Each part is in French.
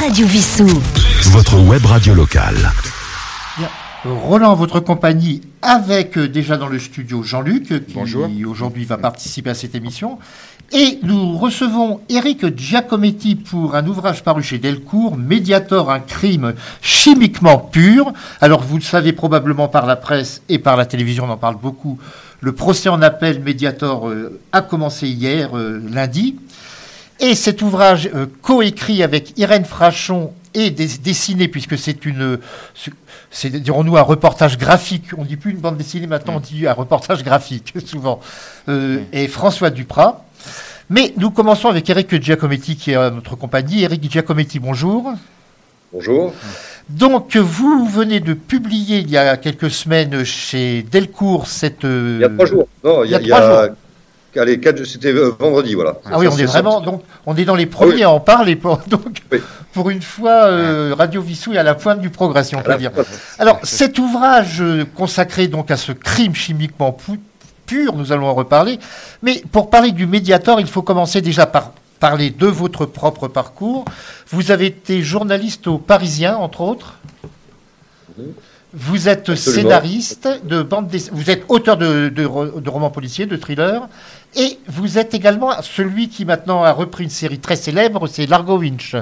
Radio Vissou. Votre web radio locale. Roland, votre compagnie, avec euh, déjà dans le studio Jean-Luc, euh, qui Bonjour. aujourd'hui va participer à cette émission. Et nous recevons Eric Giacometti pour un ouvrage paru chez Delcourt, Mediator, un crime chimiquement pur. Alors vous le savez probablement par la presse et par la télévision, on en parle beaucoup. Le procès en appel Mediator euh, a commencé hier, euh, lundi. Et cet ouvrage euh, coécrit avec Irène Frachon et dess- dessiné, puisque c'est une, c'est dirons-nous un reportage graphique. On dit plus une bande dessinée maintenant, on dit un reportage graphique souvent. Euh, Et François Duprat. Mais nous commençons avec Eric Giacometti qui est à notre compagnie. Eric Giacometti, bonjour. Bonjour. Donc vous venez de publier il y a quelques semaines chez Delcourt cette. euh, Il y a trois jours. Non, il y a, il y a il y a- trois jours. Quatre- c'était vendredi, voilà. Ah oui, Ça, on est vraiment donc on est dans les premiers à en parler. Pour, donc Oui. pour une fois, euh, Radio Vissou est à la pointe du progrès, si on peut dire. Alors cet ouvrage euh, consacré donc à ce crime chimiquement pu- pur, nous allons en reparler. Mais pour parler du Mediator, il faut commencer déjà par parler de votre propre parcours. Vous avez été journaliste au Parisien, entre autres. Vous êtes Absolument. scénariste de bande dess- vous êtes auteur de, de ro- de romans policiers, de thrillers, et vous êtes également celui qui maintenant a repris une série très célèbre, c'est Largo Winch.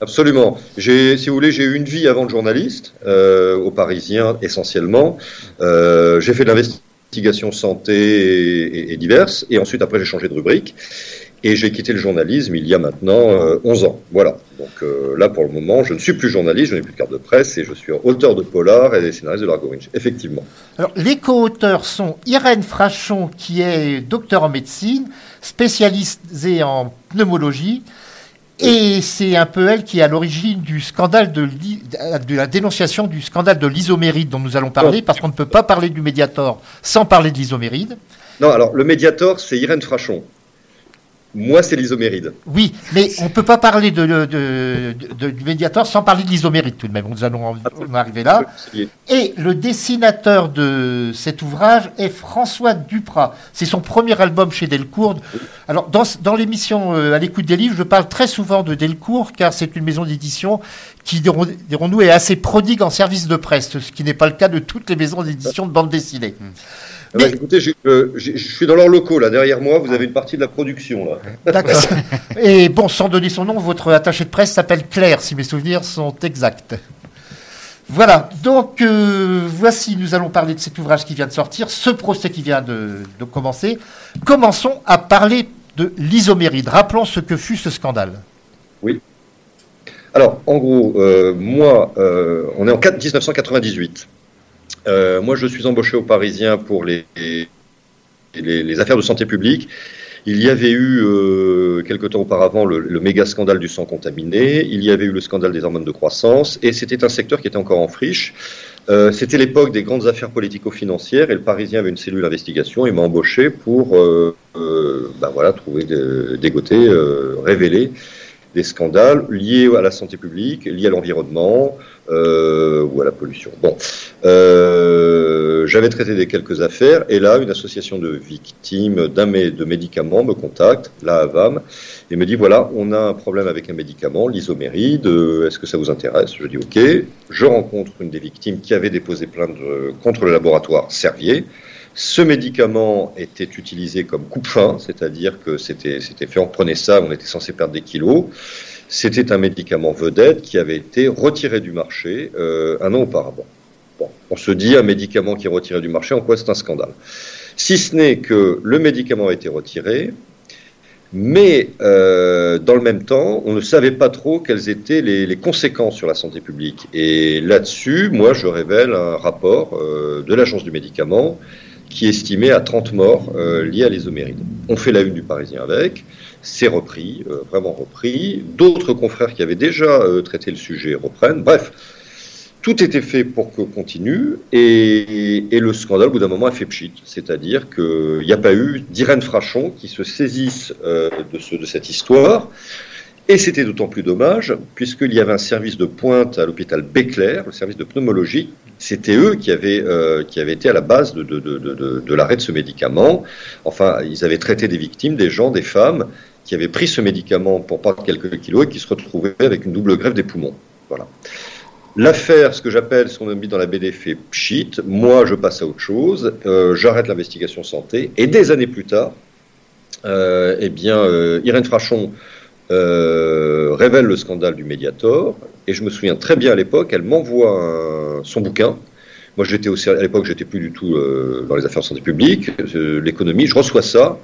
Absolument. J'ai, si vous voulez, j'ai eu une vie avant de journaliste, euh, au Parisien essentiellement. Euh, j'ai fait de l'investigation santé et, et- et diverses, et ensuite après j'ai changé de rubrique. Et j'ai quitté le journalisme il y a maintenant euh, 11 ans. Voilà. Donc euh, là, pour le moment, je ne suis plus journaliste, je n'ai plus de carte de presse, et je suis auteur de polar et scénariste de Largo Winch. Effectivement. Alors, les co-auteurs sont Irène Frachon, qui est docteur en médecine, spécialisée en pneumologie, et c'est un peu elle qui est à l'origine du scandale de, de la dénonciation du scandale de l'isoméride dont nous allons parler, parce qu'on ne peut pas parler du Mediator sans parler de l'isoméride. Non, alors le médiator, c'est Irène Frachon. Moi, c'est l'isoméride. Oui, mais on ne peut pas parler de, de- de- de- du Mediator sans parler de l'isoméride tout de même. Nous allons en, arriver là. Et le dessinateur de cet ouvrage est François Duprat. C'est son premier album chez Delcourt. Alors, dans, dans l'émission euh, À l'écoute des livres, je parle très souvent de Delcourt, car c'est une maison d'édition qui, dirons- dirons-nous, est assez prodigue en service de presse, ce qui n'est pas le cas de toutes les maisons d'édition de bande dessinée. Bah, Mais- écoutez, euh, je suis dans leurs locaux, là, derrière moi, vous avez une partie de la production, là. D'accord. Et bon, sans donner son nom, votre attaché de presse s'appelle Claire, si mes souvenirs sont exacts. Voilà, donc euh, voici, nous allons parler de cet ouvrage qui vient de sortir, ce procès qui vient de, de commencer. Commençons à parler de l'isoméride. Rappelons ce que fut ce scandale. Alors, en gros, euh, moi, euh, on est en 4 1998. Euh, moi, je suis embauché au Parisien pour les, les, affaires de santé publique. Il y avait eu, euh, quelque temps auparavant, le, méga scandale du sang contaminé. Il y avait eu le scandale des hormones de croissance. Et c'était un secteur qui était encore en friche. Euh, c'était l'époque des grandes affaires politico-financières et le Parisien avait une cellule d'investigation et m'a embauché pour ben voilà, trouver, de- dégoter, révéler des scandales liés à la santé publique, liés à l'environnement euh, ou à la pollution. Bon, euh, j'avais traité des quelques affaires et là, une association de victimes d'un de médicaments me contacte, la AVAM, et me dit voilà, on a un problème avec un médicament, l'isoméride, euh, est-ce que ça vous intéresse? Je dis ok. Je rencontre une des victimes qui avait déposé plainte contre le laboratoire Servier. Ce médicament était utilisé comme coupe-fin, c'est-à-dire que c'était fait, on prenait ça, on était censé perdre des kilos. C'était un médicament vedette qui avait été retiré du marché euh, un an auparavant. Bon, on se dit un médicament qui est retiré du marché, en quoi c'est un scandale? Si ce n'est que le médicament a été retiré, mais euh, dans le même temps, on ne savait pas trop quelles étaient les, les conséquences sur la santé publique. Et là-dessus, moi, je révèle un rapport euh, de l'Agence du médicament qui estimait à 30 morts euh, liés à l'isoméride. On fait la une du Parisien avec, c'est repris, euh, vraiment repris. D'autres confrères qui avaient déjà euh, traité le sujet reprennent. Bref, tout était fait pour que continue et, le scandale, au bout d'un moment, a fait pchit. C'est-à-dire qu'il n'y a pas eu d'Irène Frachon qui se saisisse euh, de cette histoire. Et c'était d'autant plus dommage, puisqu'il y avait un service de pointe à l'hôpital Béclair, le service de pneumologie. C'était eux qui avaient, euh, qui avaient été à la base de, de, de, de, l'arrêt de ce médicament. Enfin, ils avaient traité des victimes, des gens, des femmes, qui avait pris ce médicament pour perdre quelques kilos et qui se retrouvait avec une double grève des poumons. Voilà. L'affaire, ce que j'appelle, ce qu'on a mis dans la BD, fait pchit. Moi, je passe à autre chose. Euh, j'arrête l'investigation santé. Et des années plus tard, euh, eh bien, euh, Irène Frachon révèle le scandale du Mediator. Et je me souviens très bien à l'époque, elle m'envoie son bouquin. Moi, j'étais aussi à l'époque, j'étais plus du tout dans les affaires de santé publique, l'économie. Je reçois ça.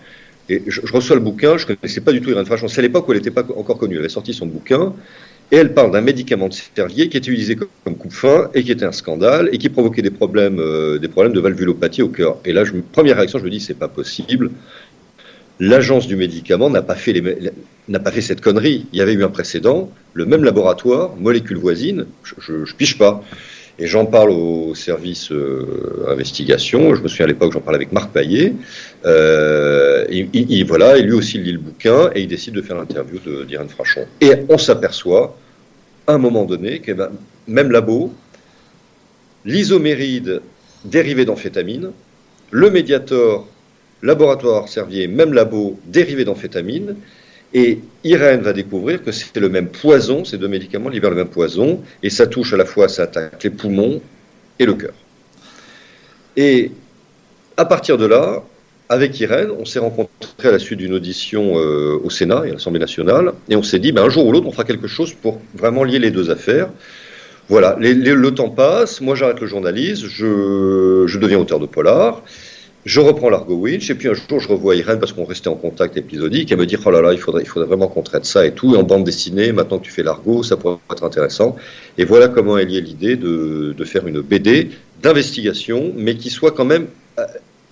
Et je, reçois le bouquin, je ne connaissais pas du tout Irène Frachon. C'est à l'époque où elle n'était pas encore connue. Elle avait sorti son bouquin. Et elle parle d'un médicament de Servier qui était utilisé comme coupe-fin et qui était un scandale et qui provoquait des problèmes, euh, des problèmes de valvulopathie au cœur. Et là, je, première réaction, je me dis, c'est pas possible. L'agence du médicament n'a pas, fait cette connerie. Il y avait eu un précédent, le même laboratoire, molécule voisine, je, ne piche pas. Et j'en parle au service euh, investigation. Je me souviens à l'époque, j'en parlais avec Marc Paillet. Euh, et, voilà, et lui aussi il lit le bouquin et il décide de faire l'interview d'Irène Frachon. Et on s'aperçoit, à un moment donné, que même labo, l'isoméride dérivé d'amphétamine, le médiator, laboratoire Servier, même labo, dérivé d'amphétamine, et Irène va découvrir que c'est le même poison, ces deux médicaments libèrent le même poison, et ça touche à la fois, ça attaque les poumons et le cœur. Et à partir de là, avec Irène, on s'est rencontrés à la suite d'une audition euh, au Sénat et à l'Assemblée nationale, et on s'est dit, ben, un jour ou l'autre, on fera quelque chose pour vraiment lier les deux affaires. Voilà, le temps passe, moi j'arrête le journalisme, je, je deviens auteur de polar, je reprends l'Argo Winch, et puis un jour, je revois Irène parce qu'on restait en contact épisodique, et elle me dit Oh là là, il faudrait, il faudrait vraiment qu'on traite ça et tout. Et en bande dessinée, maintenant que tu fais l'Argo, ça pourrait être intéressant. Et voilà comment est l'idée de, de, faire une BD d'investigation, mais qui soit quand même, euh,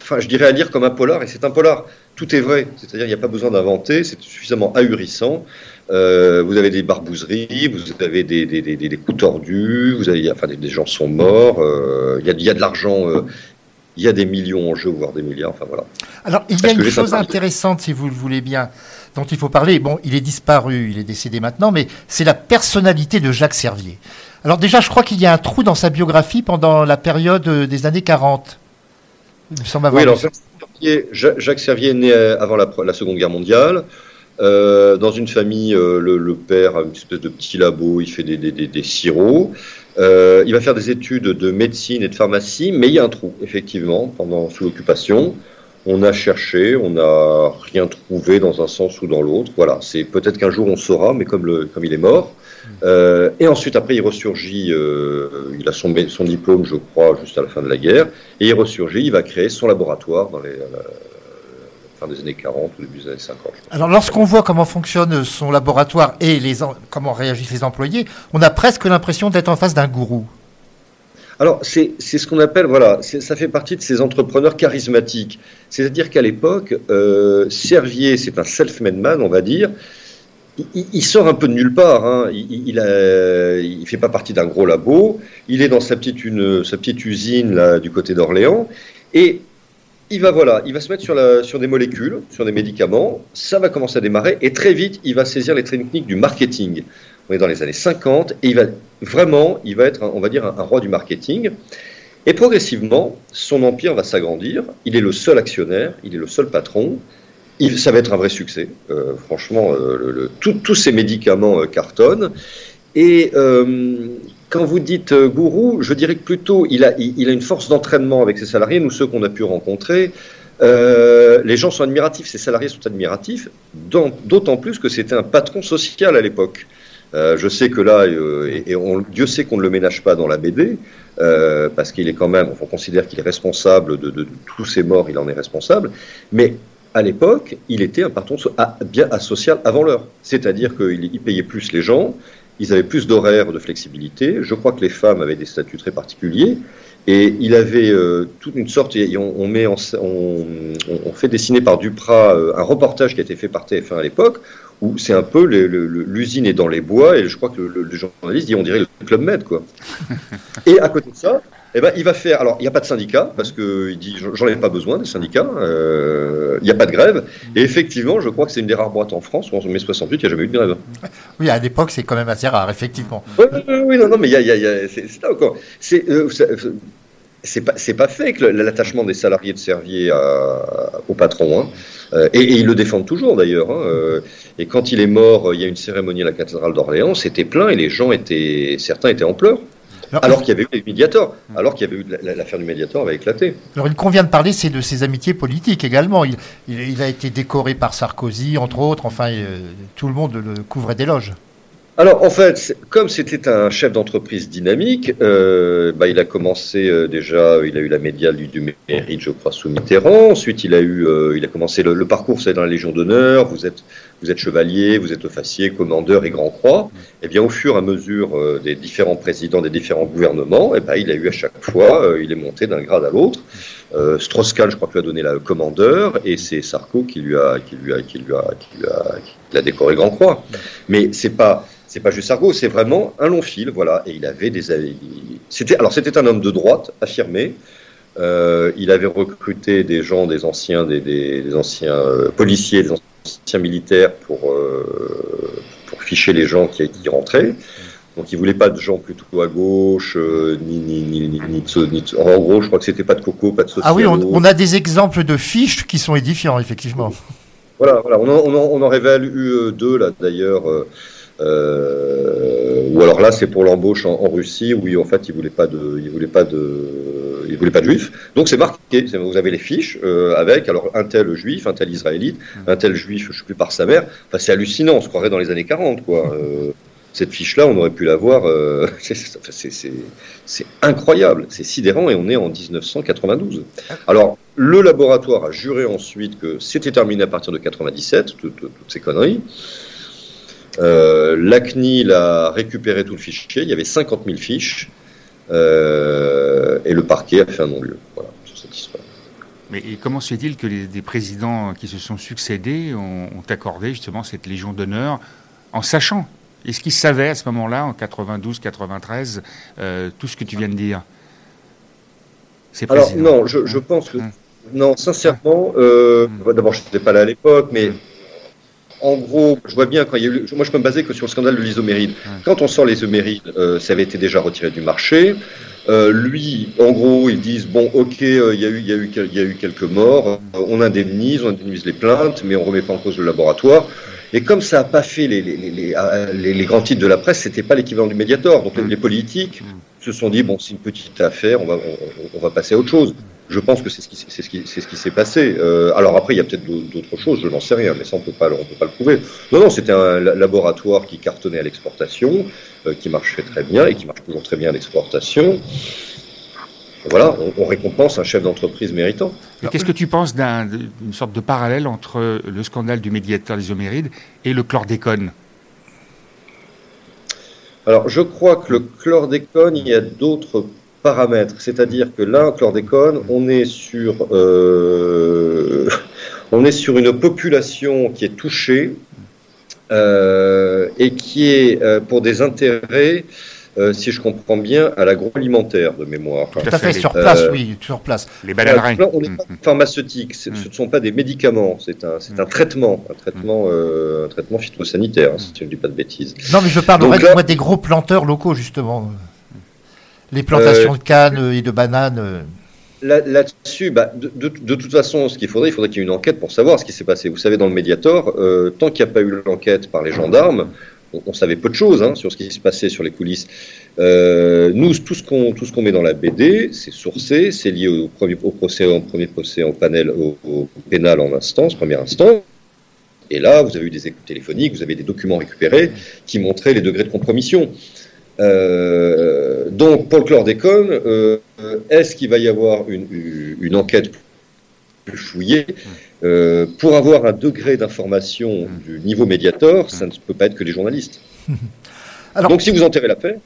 enfin, je dirais à lire comme un polar, et c'est un polar. Tout est vrai, c'est-à-dire il n'y a pas besoin d'inventer, c'est suffisamment ahurissant. Euh, vous avez des barbouzeries, vous avez des, des, coups tordus, vous avez, enfin, des, gens sont morts, euh, il y, a, y, a, de l'argent il y a des millions en jeu, voire des milliards. Enfin voilà. Alors il y a une chose intéressante, si vous le voulez bien, dont il faut parler. Bon, il est disparu, il est décédé maintenant, mais c'est la personnalité de Jacques Servier. Alors déjà, je crois qu'il y a un trou dans sa biographie pendant la période euh, des années 40. oui, alors Jacques Servier est né euh, avant la, Seconde Guerre mondiale. Euh, dans une famille, le, père a une espèce de petit labo, il fait des, des, des, des sirops. Euh, il va faire des études de médecine et de pharmacie, mais il y a un trou, effectivement, pendant sous l'occupation. On a cherché, on n'a rien trouvé dans un sens ou dans l'autre. Voilà, c'est peut-être qu'un jour on saura, mais comme, il est mort. Euh, et ensuite, après, il ressurgit, euh, il a son, son diplôme, je crois, juste à la fin de la guerre, et il ressurgit, il va créer son laboratoire dans les, fin des années 40 ou début des années 50. Alors lorsqu'on voit comment fonctionne son laboratoire et les comment réagissent les employés, on a presque l'impression d'être en face d'un gourou. Alors, c'est ce qu'on appelle, voilà, ça fait partie de ces entrepreneurs charismatiques. C'est-à-dire qu'à l'époque, euh, Servier, c'est un self-made man, on va dire. Il, sort un peu de nulle part. Hein. Il, il, fait pas partie d'un gros labo. Il est dans sa petite, une, sa petite usine là, du côté d'Orléans. Et il va voilà, il va se mettre sur, la, sur des molécules, sur des médicaments, ça va commencer à démarrer et très vite il va saisir les techniques du marketing. On est dans les années 50 et il va vraiment, il va être, on va dire, un, roi du marketing. Et progressivement, son empire va s'agrandir. Il est le seul actionnaire, il est le seul patron. Ça va être un vrai succès. Euh, franchement, euh, tous ces médicaments euh, cartonnent. Et quand vous dites euh, gourou, je dirais que plutôt il a, une force d'entraînement avec ses salariés, nous ceux qu'on a pu rencontrer. Euh, les gens sont admiratifs, ses salariés sont admiratifs, d'autant plus que c'était un patron social à l'époque. Euh, je sais que là, et, Dieu sait qu'on ne le ménage pas dans la BD, parce qu'il est quand même, on considère qu'il est responsable de, tous ces morts, il en est responsable, mais à l'époque, il était un patron bien asocial avant l'heure. C'est-à-dire qu'il payait plus les gens, ils avaient plus d'horaires de flexibilité. Je crois que les femmes avaient des statuts très particuliers. Et il avait euh, toute une sorte, on, met on, on, fait dessiner par Duprat euh, un reportage qui a été fait par TF1 à l'époque, où c'est un peu l'usine est dans les bois, et je crois que le, le journaliste dit on dirait le Club Med, quoi. et à côté de ça, eh ben, il va faire. Alors, il n'y a pas de syndicat parce qu'il dit j'en ai pas besoin des syndicats. Euh, il n'y a pas de grève. Et effectivement, je crois que c'est une des rares boîtes en France où en mai 68, il n'y a jamais eu de grève. Oui, à l'époque, c'est quand même assez rare, effectivement. Oui, oui, non, non, mais il y a, c'est ça encore. C'est, euh, c'est pas pas fait que l'attachement des salariés de Servier au patron. Hein. Euh, et, ils le défendent toujours d'ailleurs. Hein. Euh, et quand il est mort, il y a une cérémonie à la cathédrale d'Orléans, c'était plein et les gens étaient certains étaient en pleurs. Alors, qu'il y avait eu les médiators, alors qu'il y avait eu l'affaire du médiator avait éclaté. Alors il convient de parler, c'est de ses amitiés politiques également. Il, il, a été décoré par Sarkozy, entre autres. Enfin, euh, tout le monde le couvrait d'éloges. Alors en fait, comme c'était un chef d'entreprise dynamique, euh, bah, il a commencé euh, déjà, il a eu la médiale du, mérite, je crois, sous Mitterrand. Ensuite, il a eu, euh, il a commencé le, parcours, c'est dans la Légion d'honneur. Vous êtes, vous êtes chevalier, vous êtes officier, commandeur et grand croix. Eh bien, au fur et à mesure des différents présidents des différents gouvernements, eh ben, il a eu à chaque fois, il est monté d'un grade à l'autre. Strauss-Kahn, je crois, lui a donné le commandeur, et c'est Sarko qui lui a, qui lui a, qui lui a, qui lui a, l'a décoré grand croix. Mais c'est pas c'est pas juste Sarko, c'est vraiment un long fil, voilà. Et il avait des, c'était alors c'était un homme de droite affirmé. Euh, il avait recruté des gens, des anciens, des, anciens euh, policiers, des anciens militaires pour euh, pour ficher les gens qui, qui rentraient. Donc il voulait pas de gens plutôt à gauche, ni, ni, ni, ni, ni, en gros, je crois que c'était pas de coco, pas de social. Ah oui, on, a des exemples de fiches qui sont édifiants, effectivement. Voilà, voilà. On, en, on, en, révèle eu deux là d'ailleurs. Euh, ou alors là, c'est pour l'embauche en, Russie, où en fait, ils voulaient pas de, ils voulaient pas de, ils voulaient pas de juifs. Donc c'est marqué. Vous avez les fiches euh, avec alors un tel juif, un tel israélite, un tel juif, je sais plus par sa mère. Enfin, c'est hallucinant. On se croirait dans les années 40, quoi. Euh, cette fiche-là, on aurait pu la voir. Euh, c'est incroyable, c'est sidérant, et on est en 1992. Alors, le laboratoire a juré ensuite que c'était terminé à partir de 97, toutes ces conneries. Euh, la CNIL a récupéré tout le fichier, il y avait 50 000 fiches, euh, et le parquet a fait un non-lieu. Voilà, sur cette histoire. Mais comment se fait-il que les, des présidents qui se sont succédés ont, accordé justement cette Légion d'honneur en sachant Est-ce qu'ils savaient à ce moment-là, en 92, 93, euh, tout ce que tu viens de dire? Alors non, je, je pense que... Hum. Non, sincèrement, euh, hum. d'abord je n'étais pas là à l'époque, mais... En gros, je vois bien quand il y a eu. Moi, je peux me baser que sur le scandale de l'isoméride. Quand on sort l'isoméride, euh, ça avait été déjà retiré du marché. Euh, lui, en gros, ils disent bon, ok, euh, il y, a eu, y, a eu, y a eu quelques morts, on indemnise, on indemnise les plaintes, mais on remet pas en cause le laboratoire. Et comme ça n'a pas fait les, les, les, les, grands titres de la presse, c'était pas l'équivalent du Mediator. Donc les politiques se sont dit bon, c'est une petite affaire, on va, on va passer à autre chose. Je pense que c'est ce qui c'est ce qui c'est ce qui s'est passé. Euh, alors après, il y a peut-être d'autres choses, je n'en sais rien, mais ça on peut pas on peut pas le prouver. Non non, c'était un laboratoire qui cartonnait à l'exportation, euh, qui marchait très bien et qui marche toujours très bien à l'exportation. Voilà, on, récompense un chef d'entreprise méritant. Qu'est-ce que tu penses d'une sorte de parallèle entre le scandale du médiateur des homérides et le chlordécone? Alors, je crois que le chlordécone, il y a d'autres paramètres. C'est-à-dire que là, chlordécone, on est sur, euh, on est sur une population qui est touchée euh, et qui est euh, pour des intérêts. si je comprends bien, à l'agroalimentaire de mémoire. Tout à fait, sur place, oui, sur place. Les on n'est pas mm-hmm. pharmaceutique, ce ne sont pas des médicaments, c'est un, un traitement, un traitement, un traitement phytosanitaire, hein, si je ne dis pas de bêtises. Non, mais je parle Donc, des gros planteurs locaux, justement les plantations de cannes et de bananes Là-dessus, bah, de, toute façon, ce qu'il faudrait, il faudrait qu'il y ait une enquête pour savoir ce qui s'est passé. Vous savez, dans le Mediator, euh, tant qu'il n'y a pas eu l'enquête par les gendarmes, on, savait peu de choses hein, sur ce qui se passait sur les coulisses. Euh, nous, tout ce qu'on tout ce qu'on met dans la BD, c'est sourcé, c'est lié au premier au procès, en premier procès en panel, au, pénal en instance, premier instant. Et là, vous avez eu des écoutes téléphoniques, vous avez des documents récupérés qui montraient les degrés de compromission. Euh, donc, pour le chlordécone, euh, est-ce qu'il va y avoir une, enquête plus fouillée euh, Pour avoir un degré d'information du niveau médiator, ça ne peut pas être que les journalistes. donc, si vous enterrez la paix,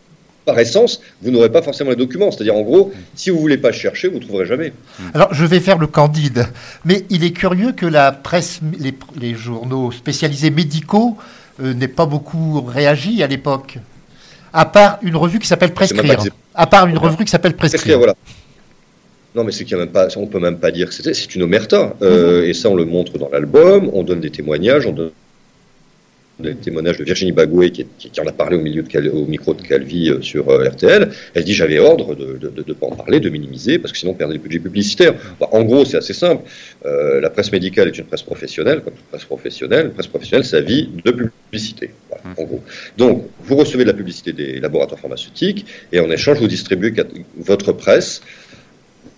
par essence, vous n'aurez pas forcément les documents. C'est-à-dire, en gros, si vous voulez pas chercher, vous ne trouverez jamais. Alors, je vais faire le candide. Mais il est curieux que la presse, les, journaux spécialisés médicaux n'aient pas beaucoup réagi à l'époque à part une revue qui s'appelle Prescrire. À part une revue qui s'appelle Prescrire. voilà. Non, mais c'est qu'il y a même pas, on peut même pas dire que c'est une omerta. Euh, mhm. Et ça, on le montre dans l'album, on donne des témoignages, on donne des témoignages de Virginie Bagoué qui, en a parlé au, milieu de au micro de Calvi euh, sur euh, RTL. Elle dit j'avais ordre de ne pas en parler, de minimiser, parce que sinon on perdait le budget publicitaire. Bah, en gros, c'est assez simple. Euh, la presse médicale est une presse professionnelle, comme toute presse professionnelle. Une presse professionnelle, ça vit de publicité. en gros. Donc, vous recevez de la publicité des laboratoires pharmaceutiques et en échange, vous distribuez votre presse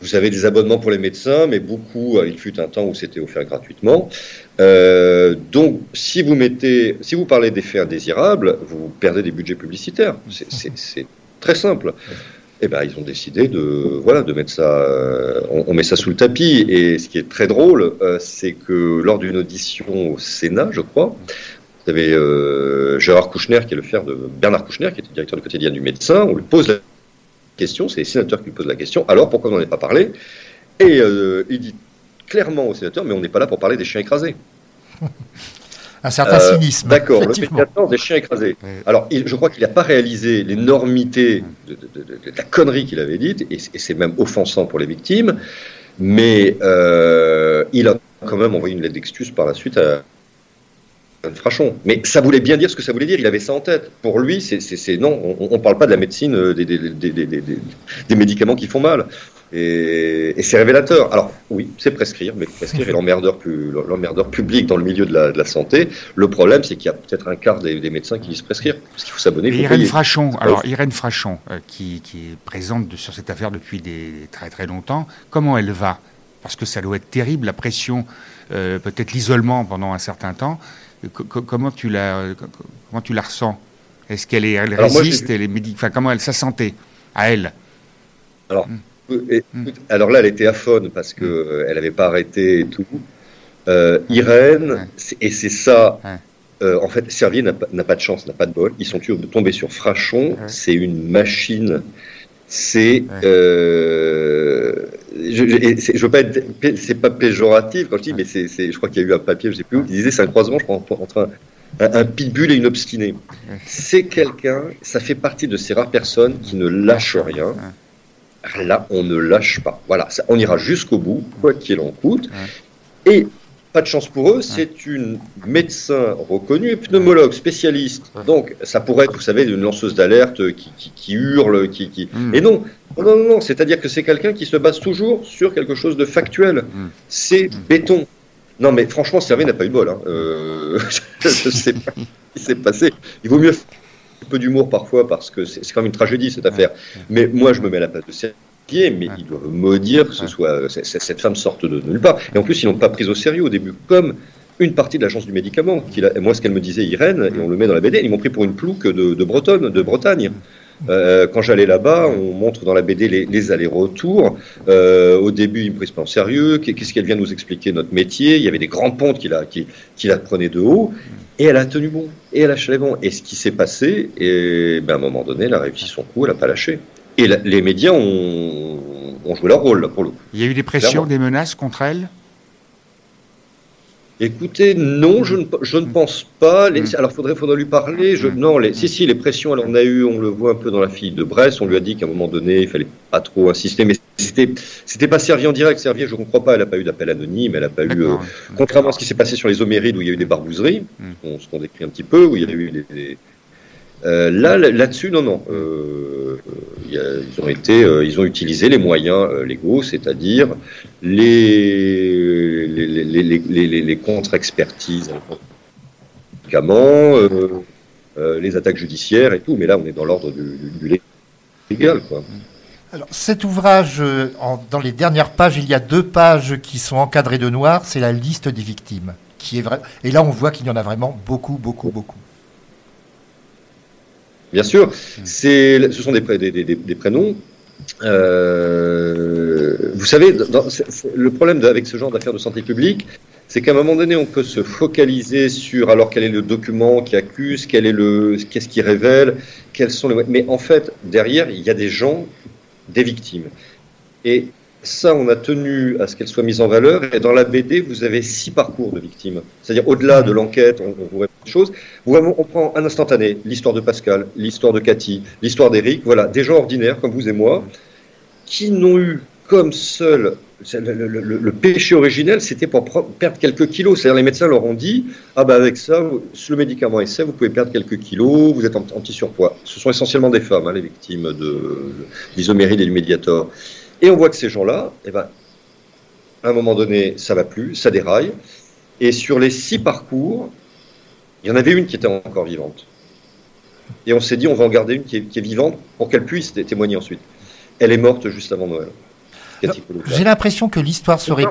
vous avez des abonnements pour les médecins, mais beaucoup, il fut un temps où c'était offert gratuitement. Euh, donc, si vous mettez, si vous parlez d'effets indésirables, vous perdez des budgets publicitaires. C'est très simple. Eh ben, ils ont décidé de, voilà, de mettre ça, euh, on, met ça sous le tapis. Et ce qui est très drôle, euh, c'est que lors d'une audition au Sénat, je crois, vous avez Gérard Kouchner, qui est le frère de Bernard Kouchner, qui était directeur du quotidien du médecin. On lui pose la question, c'est les sénateurs qui lui posent la question. Alors, pourquoi vous n'en avez pas parlé? Et il dit clairement au sénateur, mais on n'est pas là pour parler des chiens écrasés. Un certain euh, cynisme. D'accord, le médiateur des chiens écrasés. Alors, je crois qu'il n'a pas réalisé l'énormité de, la connerie qu'il avait dite, et, c'est même offensant pour les victimes, mais euh, il a quand même envoyé une lettre d'excuse par la suite à, Frachon. Mais ça voulait bien dire ce que ça voulait dire, il avait ça en tête. Pour lui, c'est non, on ne parle pas de la médecine, euh, des, des, médicaments qui font mal. Et, c'est révélateur. Alors oui, c'est prescrire, mais prescrire est l'emmerdeur, public dans le milieu de la, santé. Le problème, c'est qu'il y a peut-être un quart des, médecins qui disent prescrire, parce qu'il faut s'abonner. Irène Frachon, alors Irène Frachon, euh, qui, est présente sur cette affaire depuis des, très très longtemps, comment elle va? Parce que ça doit être terrible, la pression, euh, peut-être l'isolement pendant un certain temps. Comment tu la, comment tu la ressens? Est-ce qu'elle est, elle résiste elle est enfin, Comment elle sa santé à elle? Alors. Hmm. Hmm. alors là, elle était aphone parce que euh, elle n'avait pas arrêté et tout. Euh, Irène, et c'est ça. Euh, en fait, Servier n'a pas de chance, n'a pas de bol. Ils sont tombés sur Frachon. C'est une machine. C'est. je, je, veux pas être. C'est pas péjoratif quand je dis, mais c'est, je crois qu'il y a eu un papier, je sais plus où, qui disait c'est un croisement, je crois, entre un, un, pitbull et une obstinée. C'est quelqu'un, ça fait partie de ces rares personnes qui ne lâchent rien Là, on ne lâche pas. Voilà, on ira jusqu'au bout, quoi qu'il en coûte. Et pas de chance pour eux, c'est une médecin reconnue, pneumologue, spécialiste. Donc, ça pourrait être, vous savez, une lanceuse d'alerte qui, hurle, qui, qui... Hmm. Et non, non, non, non. c'est-à-dire que c'est quelqu'un qui se base toujours sur quelque chose de factuel. Hmm. C'est hmm. béton. Non, mais franchement, Servet n'a pas eu de bol. Hein. Euh, je ne sais pas ce qui s'est passé. Il vaut mieux peu d'humour parfois parce que c'est quand même une tragédie cette affaire. Mais moi, je me mets à la place de Mais il doit maudire que ce soit cette femme sorte de, nulle part. Et en plus, ils n'ont pas pris au sérieux au début, comme une partie de l'agence du médicament. Moi, ce qu'elle me disait, Irène, et on le met dans la BD, ils m'ont pris pour une plouque de, de Bretonne, de Bretagne. Euh, quand j'allais là-bas, on montre dans la BD les, allers-retours. Euh, au début, ils me prise pas en sérieux. Qu'est-ce qu'elle vient nous expliquer notre métier? Il y avait des grands pontes qui la, qui, qui la prenaient de haut. Et elle a tenu bon, et elle a lâché bon. Et ce qui s'est passé, et ben, à un moment donné, elle a réussi son coup, elle n'a pas lâché. Et les médias ont, ont, joué leur rôle, là, pour le coup. Il y a eu des pressions, des menaces contre elle? Écoutez, non, je ne, je ne pense pas. Les, mm. alors, faudrait, faudrait lui parler. Je, mm. non, les, si, si, les pressions, elle en a eu. On le voit un peu dans la fille de Brest. On lui a dit qu'à un moment donné, il fallait pas trop insister. Mais c'était, c'était pas servi en direct. Servir, je ne crois pas. Elle n'a pas eu d'appel anonyme. Elle a pas eu. Euh, contrairement à ce qui s'est passé sur les Homérides où il y a eu des barbouzeries, mm. ce qu'on décrit un petit peu, où il y a eu des, euh, là, là-dessus, non, non. Euh, ils ont été, euh, ils ont utilisé les moyens légaux, c'est-à-dire les les, contre-expertises, médicaments, les attaques judiciaires et tout. Mais là, on est dans l'ordre du, légal. Alors, cet ouvrage, dans les dernières pages, il y a deux pages qui sont encadrées de noir. C'est la liste des victimes, qui est vrai. Et là, on voit qu'il y en a vraiment beaucoup, beaucoup, beaucoup. Bien sûr, ce sont des, prénoms. Euh, vous savez, le problème avec ce genre d'affaires de santé publique, c'est qu'à un moment donné, on peut se focaliser sur alors quel est le document qui accuse, quel est le, qu'est-ce qui révèle, quels sont les. Mais en fait, derrière, il y a des gens, des victimes. Et ça, on a tenu à ce qu'elle soit mise en valeur. Et dans la BD, vous avez six parcours de victimes. C'est-à-dire, au-delà de l'enquête, on, vous choses. on prend un instantané, l'histoire de Pascal, l'histoire de Cathy, l'histoire d'Éric. Voilà, des gens ordinaires comme vous et moi, qui n'ont eu comme seul le, péché originel, c'était pour perdre quelques kilos. C'est-à-dire les médecins leur ont dit, ah ben avec ça, le médicament est safe, vous pouvez perdre quelques kilos, vous êtes anti-surpoids. Ce sont essentiellement des femmes, hein, les victimes de l'isoméride et du médiator. Et on voit que ces gens-là, eh ben, à un moment donné, ça va plus, ça déraille. Et sur les six parcours, il y en avait une qui était encore vivante. Et on s'est dit, on va en garder une qui est, vivante pour qu'elle puisse témoigner ensuite. Elle est morte juste avant Noël. J'ai l'impression que l'histoire serait.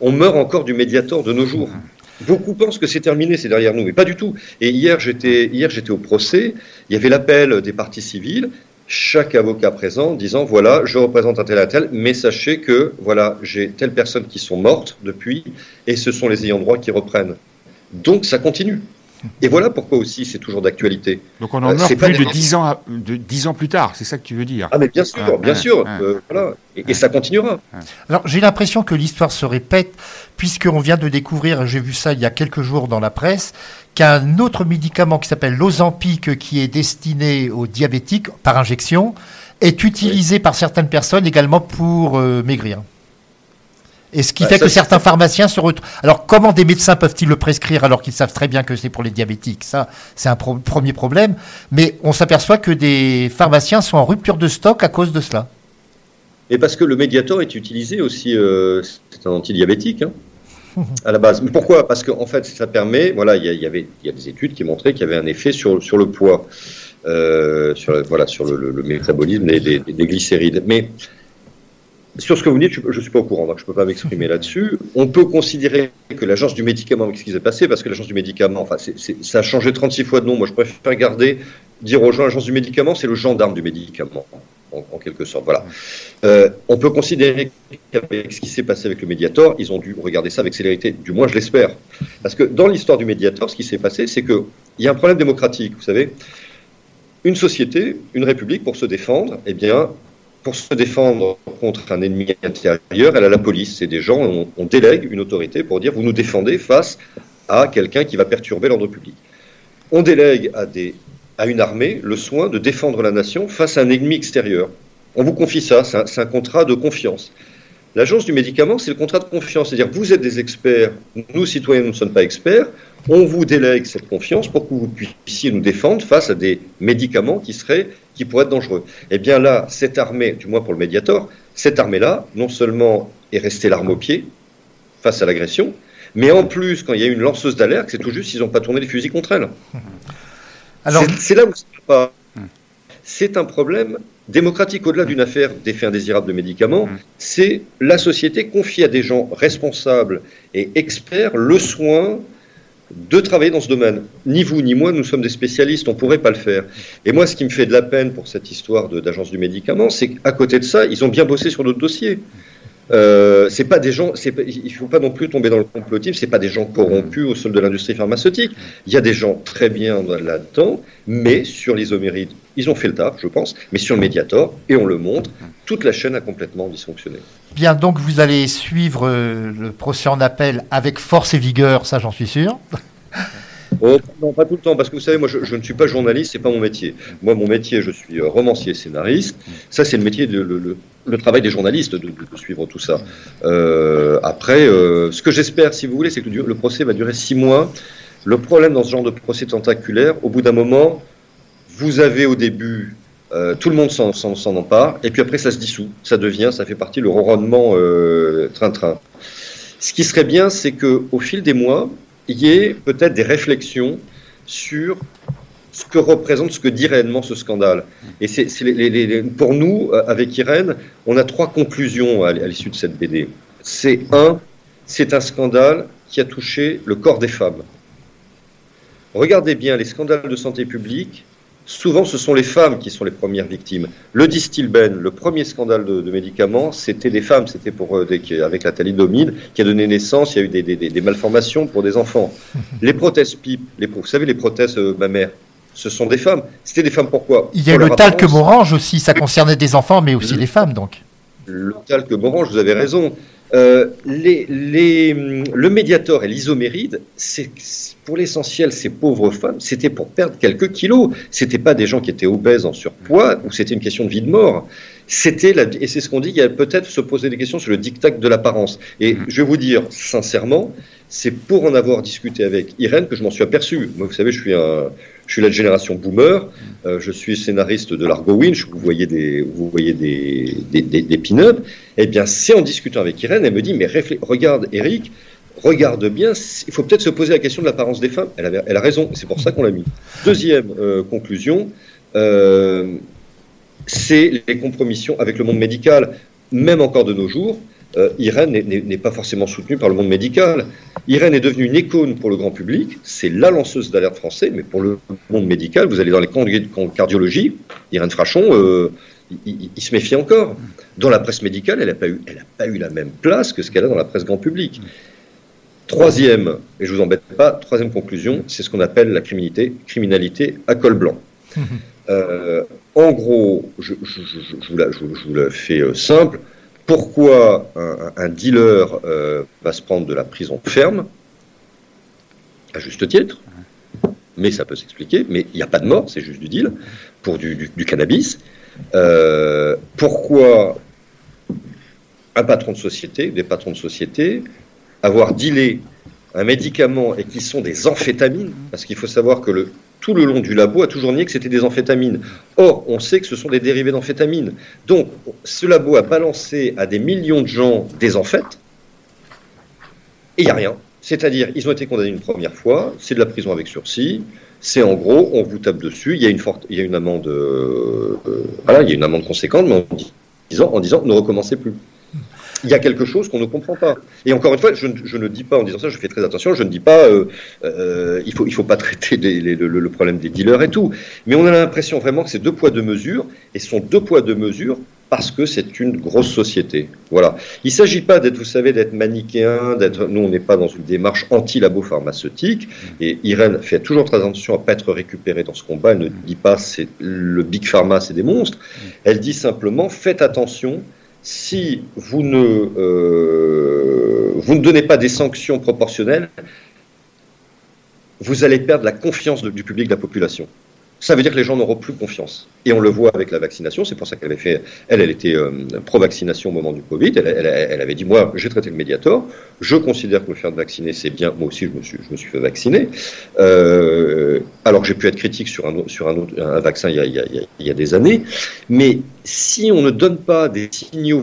On meurt encore du médiator de nos jours. Beaucoup pensent que c'est terminé, c'est derrière nous, mais pas du tout. Et hier, j'étais hier j'étais au procès. Il y avait l'appel des parties civiles. Chaque avocat présent disant voilà, je représente un tel à tel, mais sachez que voilà, j'ai telle personne qui sont mortes depuis, et ce sont les ayants droit qui reprennent. Donc ça continue. Et voilà pourquoi aussi c'est toujours d'actualité. Donc on en euh, meurt plus de 10 ans, de 10 ans plus tard, c'est ça que tu veux dire Ah mais bien sûr, bien sûr, euh, voilà. et, ça continuera. Alors j'ai l'impression que l'histoire se répète, puisqu'on vient de découvrir, j'ai vu ça il y a quelques jours dans la presse, qu'un autre médicament qui s'appelle l'Ozempic, qui est destiné aux diabétiques par injection, est utilisé par certaines personnes également pour euh, maigrir. Et ce qui bah, fait que certains pharmaciens se retrouvent. Alors, comment des médecins peuvent-ils le prescrire alors qu'ils savent très bien que c'est pour les diabétiques? Ça, c'est un premier problème. Mais on s'aperçoit que des pharmaciens sont en rupture de stock à cause de cela. Et parce que le médiator est utilisé aussi, euh, c'est un antidiabétique. Hein, à la base. Mais pourquoi? Parce qu'en fait, ça permet, voilà, il y, avait, il y a des études qui montraient qu'il y avait un effet sur, sur le poids, euh, sur, voilà, sur le, métabolisme des, des, glycérides. Mais sur ce que vous dites, je ne suis pas au courant, donc je ne peux pas m'exprimer là-dessus. On peut considérer que l'agence du médicament, avec ce qui s'est passé, parce que l'agence du médicament, enfin, ça a changé 36 fois de nom. Moi, je préfère garder, dire aux gens, l'agence du médicament, c'est le gendarme du médicament, en, quelque sorte. Voilà. Euh, on peut considérer qu'avec ce qui s'est passé avec le Mediator, ils ont dû regarder ça avec célérité. Du moins, je l'espère. Parce que dans l'histoire du Mediator, ce qui s'est passé, c'est qu'il y a un problème démocratique. Vous savez, une société, une république, pour se défendre, eh bien, pour se défendre contre un ennemi intérieur, elle a la police. C'est des gens, on, délègue une autorité pour dire vous nous défendez face à quelqu'un qui va perturber l'ordre public. On délègue à, une armée le soin de défendre la nation face à un ennemi extérieur. On vous confie ça, c'est un, contrat de confiance. L'agence du médicament, c'est le contrat de confiance. C'est-à-dire, vous êtes des experts, nous, citoyens, nous ne sommes pas experts, on vous délègue cette confiance pour que vous puissiez nous défendre face à des médicaments qui seraient qui pourraient être dangereux. Eh bien là, cette armée, du moins pour le Mediator, cette armée-là, non seulement est restée l'arme au pied face à l'agression, mais en plus, quand il y a eu une lanceuse d'alerte, c'est tout juste, ils n'ont pas tourné les fusils contre elle. Alors, c'est là où pas. C'est un problème démocratique au-delà d'une affaire d'effet indésirable de médicaments. C'est la société confie à des gens responsables et experts le soin de travailler dans ce domaine. Ni vous ni moi, nous sommes des spécialistes, on ne pourrait pas le faire. Et moi, ce qui me fait de la peine pour cette histoire d'agence du médicament, c'est qu'à côté de ça, ils ont bien bossé sur notre dossier. Euh, c'est pas des gens, il faut pas non plus tomber dans le complotisme. C'est pas des gens corrompus au sol de l'industrie pharmaceutique. Il y a des gens très bien là-dedans, mais sur l'isoméride, ils ont fait le taf, je pense. Mais sur le Mediator, et on le montre, toute la chaîne a complètement dysfonctionné. Bien, donc vous allez suivre euh, le procès en appel avec force et vigueur, ça j'en suis sûr. Oh, non, pas tout le temps, parce que vous savez, moi, je, ne suis pas journaliste, c'est pas mon métier. Moi, mon métier, je suis euh, romancier, scénariste. Ça, c'est le métier, de, le, travail des journalistes de, suivre tout ça. Euh, après, euh, ce que j'espère, si vous voulez, c'est que le, procès va durer six mois. Le problème dans ce genre de procès tentaculaire, au bout d'un moment, vous avez au début tout le monde s'en empare, et puis après ça se dissout, ça devient, ça fait partie le ronronnement train-train. Ce qui serait bien, c'est que au fil des mois, il y ait peut-être des réflexions sur ce que représente, ce que dit réellement ce scandale. Et c'est, pour nous, euh, avec Irène, on a trois conclusions à, l'issue de cette BD. C'est un, c'est un scandale qui a touché le corps des femmes. Regardez bien les scandales de santé publique souvent ce sont les femmes qui sont les premières victimes. Le distilben, le premier scandale de, médicaments, c'était des femmes, c'était pour euh, avec la thalidomide qui a donné naissance, il y a eu des, malformations pour des enfants. Les prothèses PIP, les, vous savez les prothèses euh, mammaires, ce sont des femmes. C'était des femmes pourquoi Il y a le talc morange aussi, ça concernait des enfants mais aussi les femmes donc. Le talc morange, vous avez raison. Euh, les, les, le médiator et l'isoméride, c'est pour l'essentiel, ces pauvres femmes, c'était pour perdre quelques kilos. C'était pas des gens qui étaient obèses en surpoids ou c'était une question de vie de mort. C'était et c'est ce qu'on dit, il y a peut-être se poser des questions sur le diktat de l'apparence. Et je vais vous dire sincèrement, c'est pour en avoir discuté avec Irène que je m'en suis aperçu. Moi, vous savez, je suis la génération boomer. Euh, je suis scénariste de l'Argo Winch. Vous voyez des, pin-up. Eh bien, c'est en discutant avec Irène, elle me dit, mais regarde, Eric, regarde bien, il faut peut-être se poser la question de l'apparence des femmes. Elle, a raison, c'est pour ça qu'on l'a mis. Deuxième euh, conclusion, euh, c'est les compromissions avec le monde médical, même encore de nos jours. Irène n'est pas forcément soutenue par le monde médical. Irène est devenue une icône pour le grand public, c'est la lanceuse d'alerte français, mais pour le monde médical, vous allez dans les camps de cardiologie, Irène Frachon, euh, il, se méfie encore. Dans la presse médicale, elle n'a pas, eu, pas eu la même place que ce qu'elle a dans la presse grand public. Troisième, et je vous embête pas, troisième conclusion, c'est ce qu'on appelle la criminalité, criminalité à col blanc. Euh, en gros, je, vous la, je, vous la, fais simple, pourquoi un, dealer euh, va se prendre de la prison ferme, à juste titre, mais ça peut s'expliquer, mais il n'y a pas de mort, c'est juste du deal, pour du, cannabis. Euh, pourquoi un patron de société, des patrons de société, avoir dealé un médicament et qui sont des amphétamines, parce qu'il faut savoir que le, tout le long du labo a toujours nié que c'était des amphétamines. Or, on sait que ce sont des dérivés d'amphétamines. Donc, ce labo a balancé à des millions de gens des amphètes, et il n'y a rien. C'est-à-dire, ils ont été condamnés une première fois, c'est de la prison avec sursis, c'est en gros, on vous tape dessus, il y a une, forte, il y a une amende, euh, euh, voilà, il y a une amende conséquente, mais en disant, en disant ne recommencez plus il y a quelque chose qu'on ne comprend pas. Et encore une fois, je, ne dis pas en disant ça, je fais très attention, je ne dis pas euh, euh, il faut il faut pas traiter le, problème des dealers et tout, mais on a l'impression vraiment que c'est deux poids deux mesures et ce sont deux poids deux mesures parce que c'est une grosse société. Voilà. Il ne s'agit pas d'être, vous savez, d'être manichéen, d'être. Nous, on n'est pas dans une démarche anti-labo pharmaceutique. Et Irène fait toujours très attention à ne pas être récupérée dans ce combat. Elle ne dit pas c'est le big pharma, c'est des monstres. Elle dit simplement faites attention si vous ne, euh, vous ne donnez pas des sanctions proportionnelles, vous allez perdre la confiance du public, de la population ça veut dire que les gens n'auront plus confiance. Et on le voit avec la vaccination, c'est pour ça qu'elle avait fait, elle, elle était euh, pro-vaccination au moment du Covid, elle, avait dit, moi, j'ai traité le Mediator, je considère que me faire vacciner, c'est bien, moi aussi, je me suis, je me suis fait vacciner, euh, alors que j'ai pu être critique sur un, sur un, autre, un vaccin il y, a, il, y a, il y a des années, mais si on ne donne pas des signaux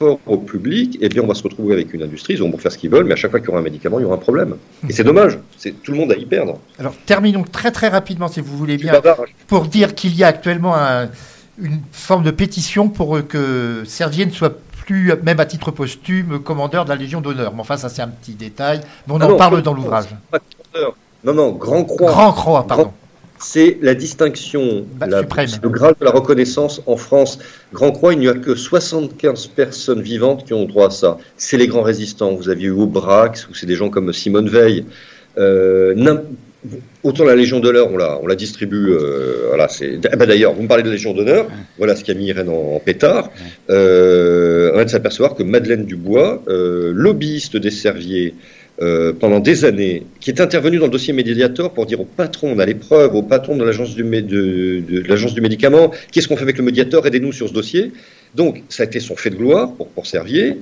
au public, eh bien, on va se retrouver avec une industrie, ils vont faire ce qu'ils veulent, mais à chaque fois qu'il y aura un médicament, il y aura un problème. Et c'est dommage, c'est tout le monde à y perdre. Alors, terminons très très rapidement, si vous voulez bien, pour dire qu'il y a actuellement une forme de pétition pour que Servier ne soit plus, même à titre posthume, commandeur de la Légion d'honneur. Mais enfin, ça c'est un petit détail, mais on ah en parle dans l'ouvrage. Non, non, Grand Croix. Grand Croix, pardon c'est la distinction, bah, le grade de la reconnaissance en France. Grand Croix, il n'y a que 75 personnes vivantes qui ont droit à ça. C'est les grands résistants. Vous aviez eu Aubrax, ou c'est des gens comme Simone Veil. Euh, autant la Légion d'honneur, on la, on la distribue. Euh, voilà, c'est. Eh ben, d'ailleurs, vous me parlez de la Légion d'honneur. Voilà ce qui a mis Irène en, pétard. Euh, on va s'apercevoir que Madeleine Dubois, euh, lobbyiste des Serviers, euh, pendant des années, qui est intervenu dans le dossier Mediator pour dire au patron, on a les preuves, au patron de l'agence du, médicament, qu'est-ce qu'on fait avec le Mediator, aidez-nous sur ce dossier. Donc, ça a été son fait de gloire pour, Servier,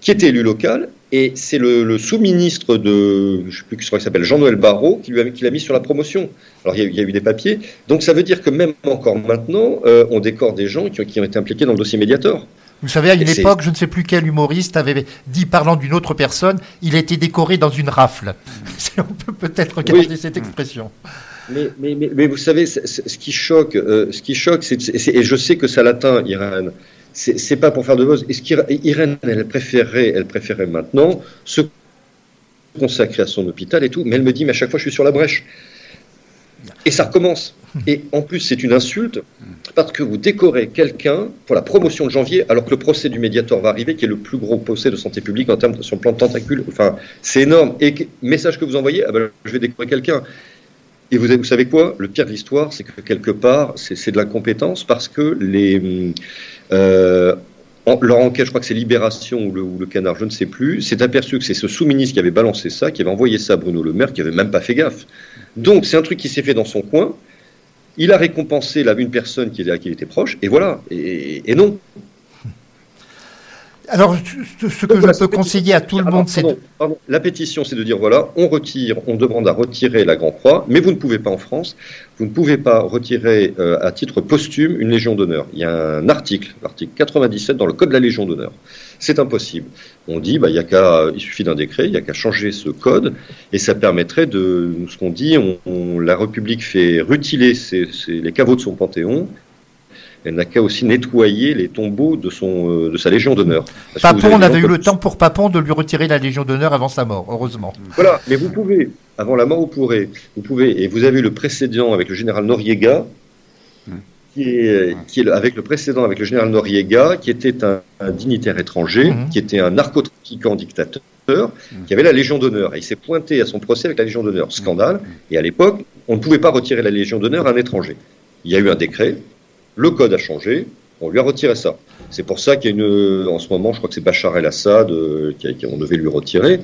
qui était élu local, et c'est le, sous-ministre de, je ne sais plus qui s'appelle, Jean-Noël Barrot, qui l'a mis sur la promotion. Alors, il y, a, eu des papiers. Donc, ça veut dire que même encore maintenant, euh, on décore des gens qui, qui ont été impliqués dans le dossier Mediator. Vous savez, à une époque, je ne sais plus quel humoriste avait dit, parlant d'une autre personne, il a été décoré dans une rafle. On peut peut-être regarder cette expression. Mais, mais, mais, vous savez, ce qui choque, euh, ce qui choque, et je sais que ça l'atteint, Irène. C'est pas pour faire de buzz. Irène, elle préférait, elle préférait maintenant se consacrer à son hôpital et tout, mais elle me dit, mais à chaque fois, je suis sur la brèche. Et ça recommence. Et en plus, c'est une insulte parce que vous décorez quelqu'un pour la promotion de janvier, alors que le procès du médiateur va arriver, qui est le plus gros procès de santé publique en termes de son plan de tentacule. Enfin, c'est énorme. Et message que vous envoyez, ah ben, je vais décorer quelqu'un. Et vous, savez quoi? Le pire de l'histoire, c'est que quelque part, c'est de l'incompétence parce que les, euh, leur enquête, je crois que c'est Libération ou le, Canard, je ne sais plus, s'est aperçu que c'est ce sous-ministre qui avait balancé ça, qui avait envoyé ça à Bruno Le Maire, qui avait même pas fait gaffe. Donc c'est un truc qui s'est fait dans son coin. Il a récompensé là, une personne qui, à qui il était proche, et voilà. et non, alors, ce que je peux conseiller à tout le monde, c'est. La pétition, c'est de dire voilà, on retire, on demande à retirer la Grand Croix, mais vous ne pouvez pas en France, vous ne pouvez pas retirer euh, à titre posthume une Légion d'honneur. Il y a un article, l'article 97 dans le Code de la Légion d'honneur. C'est impossible. On dit, bah, il, y a qu'à, il suffit d'un décret, il n'y a qu'à changer ce code, et ça permettrait de, ce qu'on dit, on, la République fait rutiler les caveaux de son panthéon, elle n'a qu'à aussi nettoyer les tombeaux de, son, euh, de sa Légion d'honneur. Papon, on avait eu le temps pour Papon de lui retirer la Légion d'honneur avant sa mort, heureusement. Voilà, mais vous pouvez, avant la mort, vous pourrez, vous pouvez, et vous avez le précédent avec le général Noriega, qui est, qui est avec le précédent avec le général Noriega, qui était un, dignitaire étranger, mhm. qui était un narcotrafiquant dictateur, qui avait la Légion d'honneur. Et il s'est pointé à son procès avec la Légion d'honneur. Scandale. Et à l'époque, on ne pouvait pas retirer la Légion d'honneur à un étranger. Il y a eu un décret, le code a changé, on lui a retiré ça. C'est pour ça qu'il y a une, en ce moment, je crois que c'est Bachar el-Assad euh, qu'on devait lui retirer.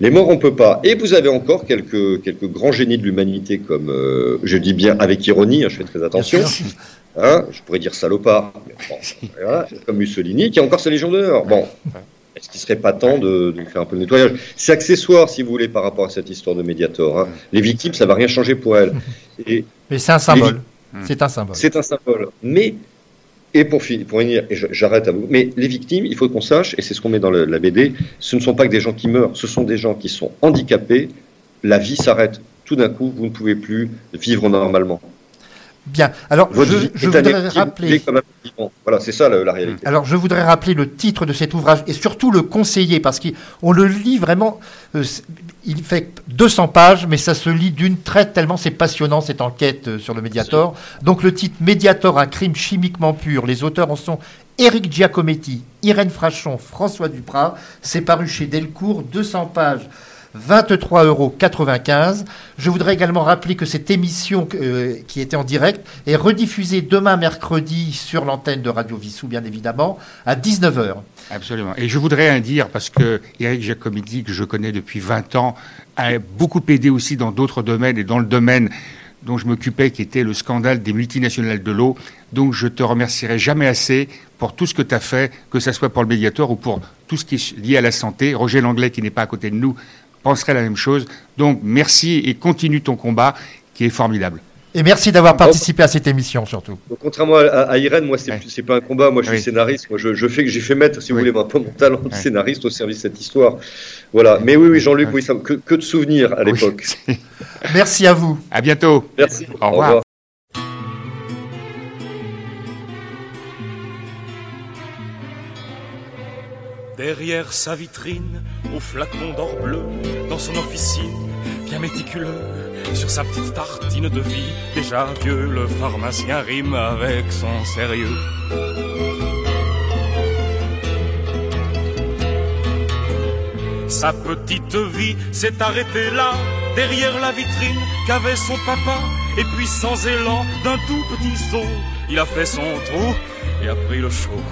Les morts, on peut pas. Et vous avez encore quelques, quelques grands génies de l'humanité, comme, euh, je dis bien avec ironie, hein, je fais très attention. Hein, je pourrais dire salopard, comme Mussolini, qui a encore sa légion d'honneur. Bon, est-ce qu'il serait pas temps de, faire un peu de nettoyage? C'est accessoire, si vous voulez, par rapport à cette histoire de Mediator. Hein. Les victimes, ça va rien changer pour elles. Et Mais c'est un symbole. C'est un symbole. C'est un symbole. Mais, et pour finir, pour finir et j'arrête à vous, mais les victimes, il faut qu'on sache, et c'est ce qu'on met dans la BD, ce ne sont pas que des gens qui meurent, ce sont des gens qui sont handicapés, la vie s'arrête. Tout d'un coup, vous ne pouvez plus vivre normalement. Bien. Alors, je, je voudrais rappeler. Voilà, c'est ça la, réalité. Alors, je voudrais rappeler le titre de cet ouvrage et surtout le conseiller parce qu'on le lit vraiment. Euh, il fait 200 pages, mais ça se lit d'une traite tellement c'est passionnant cette enquête euh, sur le Mediator. Donc, le titre Mediator, un crime chimiquement pur. Les auteurs en sont Éric Giacometti, Irène Frachon, François Duprat. C'est paru chez Delcourt, 200 pages 23,95 euros. Je voudrais également rappeler que cette émission euh, qui était en direct est rediffusée demain mercredi sur l'antenne de Radio Vissou, bien évidemment, à 19h. Absolument. Et je voudrais dire, parce que Eric Giacometti, que je connais depuis 20 ans, a beaucoup aidé aussi dans d'autres domaines et dans le domaine dont je m'occupais, qui était le scandale des multinationales de l'eau. Donc je te remercierai jamais assez pour tout ce que tu as fait, que ce soit pour le médiateur ou pour tout ce qui est lié à la santé. Roger Langlais, qui n'est pas à côté de nous, penserait la même chose. Donc merci et continue ton combat qui est formidable. Et merci d'avoir participé à cette émission surtout. contrairement à, Irène, moi c'est n'est pas un combat, moi je suis scénariste, moi je, fais que j'ai fait mettre, si vous voulez, mon talent de scénariste au service de cette histoire. Voilà. Mais oui, oui, Jean-Luc, oui, ça, que, que, de souvenirs à l'époque. merci à vous. À bientôt. Merci. Au revoir. Derrière sa vitrine, au flacon d'or bleu, dans son officine, bien méticuleux, sur sa petite tartine de vie, déjà vieux, le pharmacien rime avec son sérieux. Sa petite vie s'est arrêtée là, derrière la vitrine qu'avait son papa, et puis sans élan d'un tout petit saut, il a fait son trou et a pris le chaud.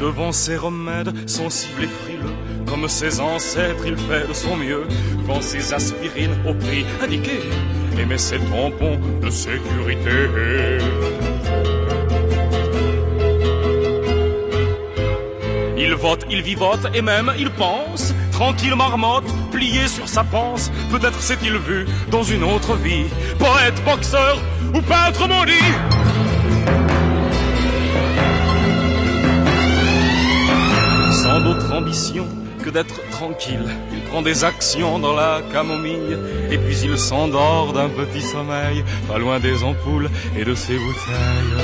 Devant ses remèdes sensibles et frileux, comme ses ancêtres, il fait de son mieux. Vend ses aspirines au prix indiqué et met ses tampons de sécurité. Il vote, il vivote et même il pense, tranquille marmotte, plié sur sa panse. Peut-être s'est-il vu dans une autre vie, poète, boxeur ou peintre maudit. Sans d'autre ambition que d'être tranquille. Il prend des actions dans la camomille et puis il s'endort d'un petit sommeil, pas loin des ampoules et de ses bouteilles.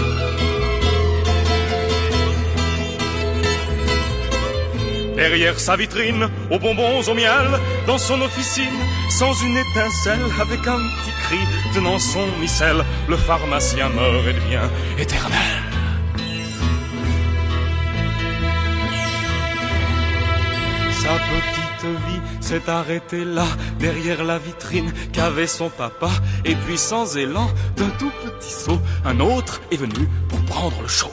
Derrière sa vitrine, aux bonbons au miel, dans son officine, sans une étincelle, avec un petit cri, tenant son missel, le pharmacien meurt et devient éternel. Vie s'est arrêtée là, derrière la vitrine qu'avait son papa. Et puis sans élan, d'un tout petit saut, un autre est venu pour prendre le show.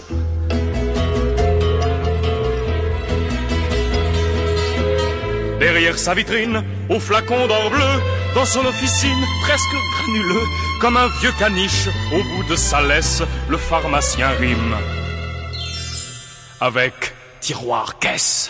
Derrière sa vitrine, au flacon d'or bleu, dans son officine presque granuleux, comme un vieux caniche, au bout de sa laisse, le pharmacien rime. Avec tiroir caisse.